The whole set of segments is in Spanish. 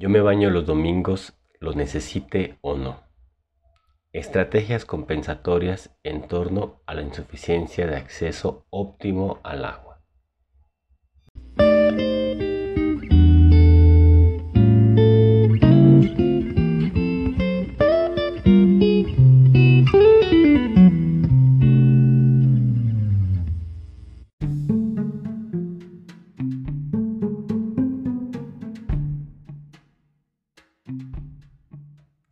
Yo me baño los domingos, lo necesite o no. Estrategias compensatorias en torno a la insuficiencia de acceso óptimo al agua.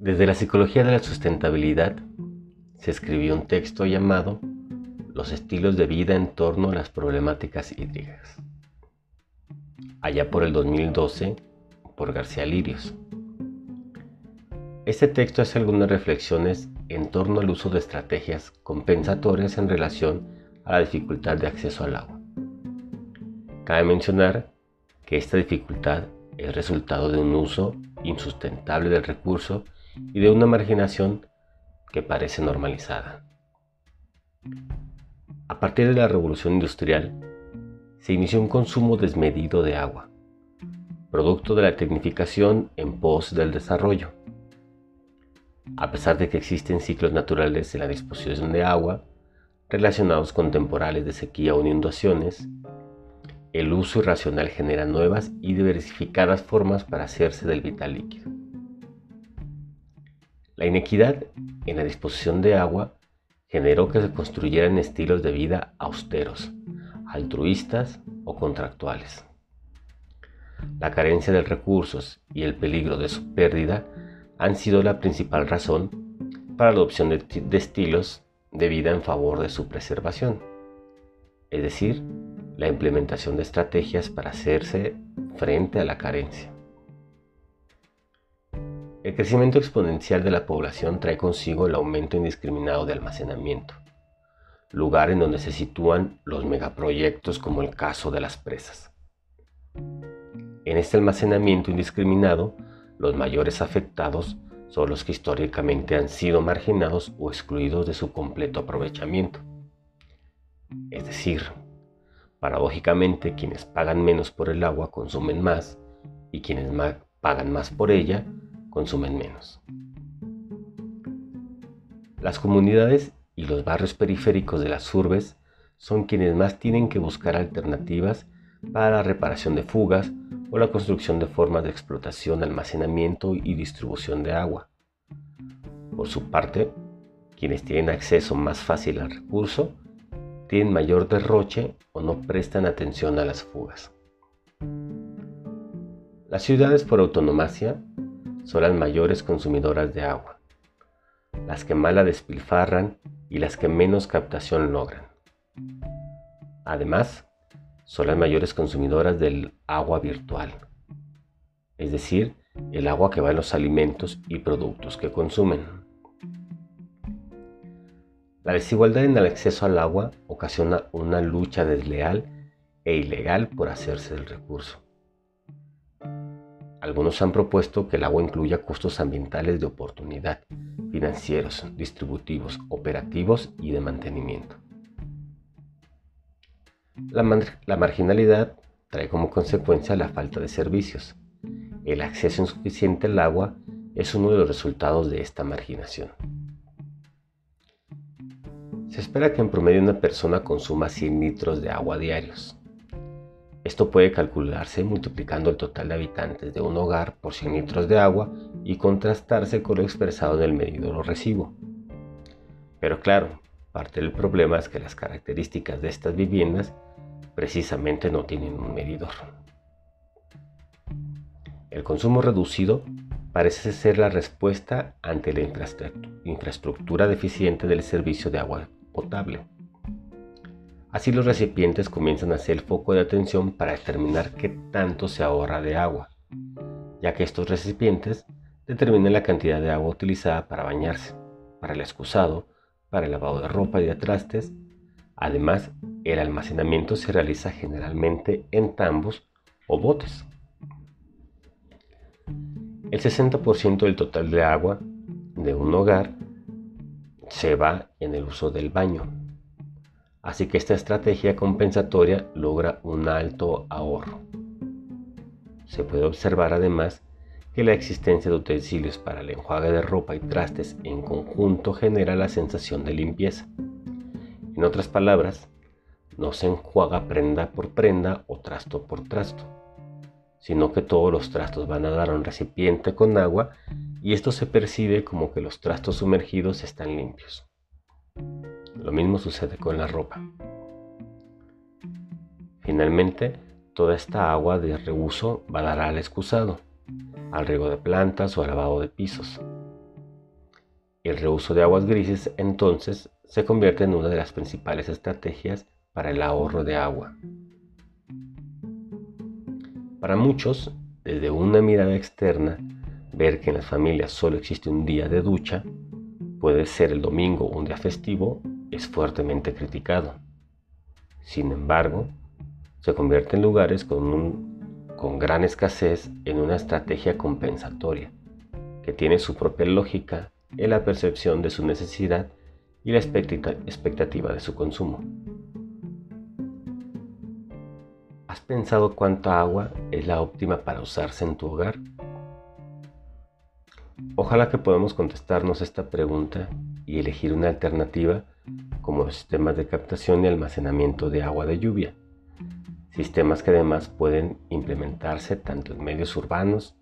Desde la psicología de la sustentabilidad se escribió un texto llamado Los estilos de vida en torno a las problemáticas hídricas. Allá por el 2012, por García Lirios. Este texto hace algunas reflexiones en torno al uso de estrategias compensatorias en relación a la dificultad de acceso al agua. Cabe mencionar que esta dificultad es resultado de un uso insustentable del recurso y de una marginación que parece normalizada. A partir de la revolución industrial, se inició un consumo desmedido de agua, producto de la tecnificación en pos del desarrollo. A pesar de que existen ciclos naturales en la disposición de agua, relacionados con temporales de sequía o inundaciones, el uso irracional genera nuevas y diversificadas formas para hacerse del vital líquido. La inequidad en la disposición de agua generó que se construyeran estilos de vida austeros, altruistas o contractuales. La carencia de recursos y el peligro de su pérdida han sido la principal razón para la adopción de, de estilos de vida en favor de su preservación, es decir, la implementación de estrategias para hacerse frente a la carencia. El crecimiento exponencial de la población trae consigo el aumento indiscriminado de almacenamiento, lugar en donde se sitúan los megaproyectos como el caso de las presas. En este almacenamiento indiscriminado, los mayores afectados son los que históricamente han sido marginados o excluidos de su completo aprovechamiento. Es decir, paradójicamente quienes pagan menos por el agua consumen más y quienes pagan más por ella consumen menos. Las comunidades y los barrios periféricos de las urbes son quienes más tienen que buscar alternativas para la reparación de fugas o la construcción de formas de explotación, almacenamiento y distribución de agua. Por su parte, quienes tienen acceso más fácil al recurso tienen mayor derroche o no prestan atención a las fugas. Las ciudades por autonomacia son las mayores consumidoras de agua, las que más la despilfarran y las que menos captación logran. Además, son las mayores consumidoras del agua virtual, es decir, el agua que va en los alimentos y productos que consumen. La desigualdad en el acceso al agua ocasiona una lucha desleal e ilegal por hacerse del recurso. Algunos han propuesto que el agua incluya costos ambientales de oportunidad, financieros, distributivos, operativos y de mantenimiento. La, marginalidad trae como consecuencia la falta de servicios. El acceso insuficiente al agua es uno de los resultados de esta marginación. Se espera que en promedio una persona consuma 100 litros de agua diarios. Esto puede calcularse multiplicando el total de habitantes de un hogar por 100 litros de agua y contrastarse con lo expresado en el medidor o recibo. Pero claro, parte del problema es que las características de estas viviendas precisamente no tienen un medidor. El consumo reducido parece ser la respuesta ante la infraestructura deficiente del servicio de agua potable. Así los recipientes comienzan a ser el foco de atención para determinar qué tanto se ahorra de agua, ya que estos recipientes determinan la cantidad de agua utilizada para bañarse, para el excusado, para el lavado de ropa y de trastes. Además, el almacenamiento se realiza generalmente en tambos o botes. El 60% del total de agua de un hogar se va en el uso del baño, Así que esta estrategia compensatoria logra un alto ahorro. Se puede observar además que la existencia de utensilios para el enjuague de ropa y trastes en conjunto genera la sensación de limpieza. En otras palabras, no se enjuaga prenda por prenda o trasto por trasto, sino que todos los trastos van a dar a un recipiente con agua y esto se percibe como que los trastos sumergidos están limpios. Lo mismo sucede con la ropa. Finalmente, toda esta agua de reuso va a dar al excusado, al riego de plantas o al lavado de pisos. El reuso de aguas grises entonces se convierte en una de las principales estrategias para el ahorro de agua. Para muchos, desde una mirada externa, ver que en las familias solo existe un día de ducha, puede ser el domingo o un día festivo, es fuertemente criticado. Sin embargo, se convierte en lugares con, con gran escasez en una estrategia compensatoria, que tiene su propia lógica en la percepción de su necesidad y la expectativa de su consumo. ¿Has pensado cuánta agua es la óptima para usarse en tu hogar? Ojalá que podamos contestarnos esta pregunta y elegir una alternativa como sistemas de captación y almacenamiento de agua de lluvia, sistemas que además pueden implementarse tanto en medios urbanos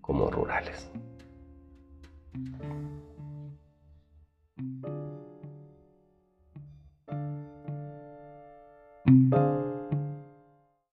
como rurales.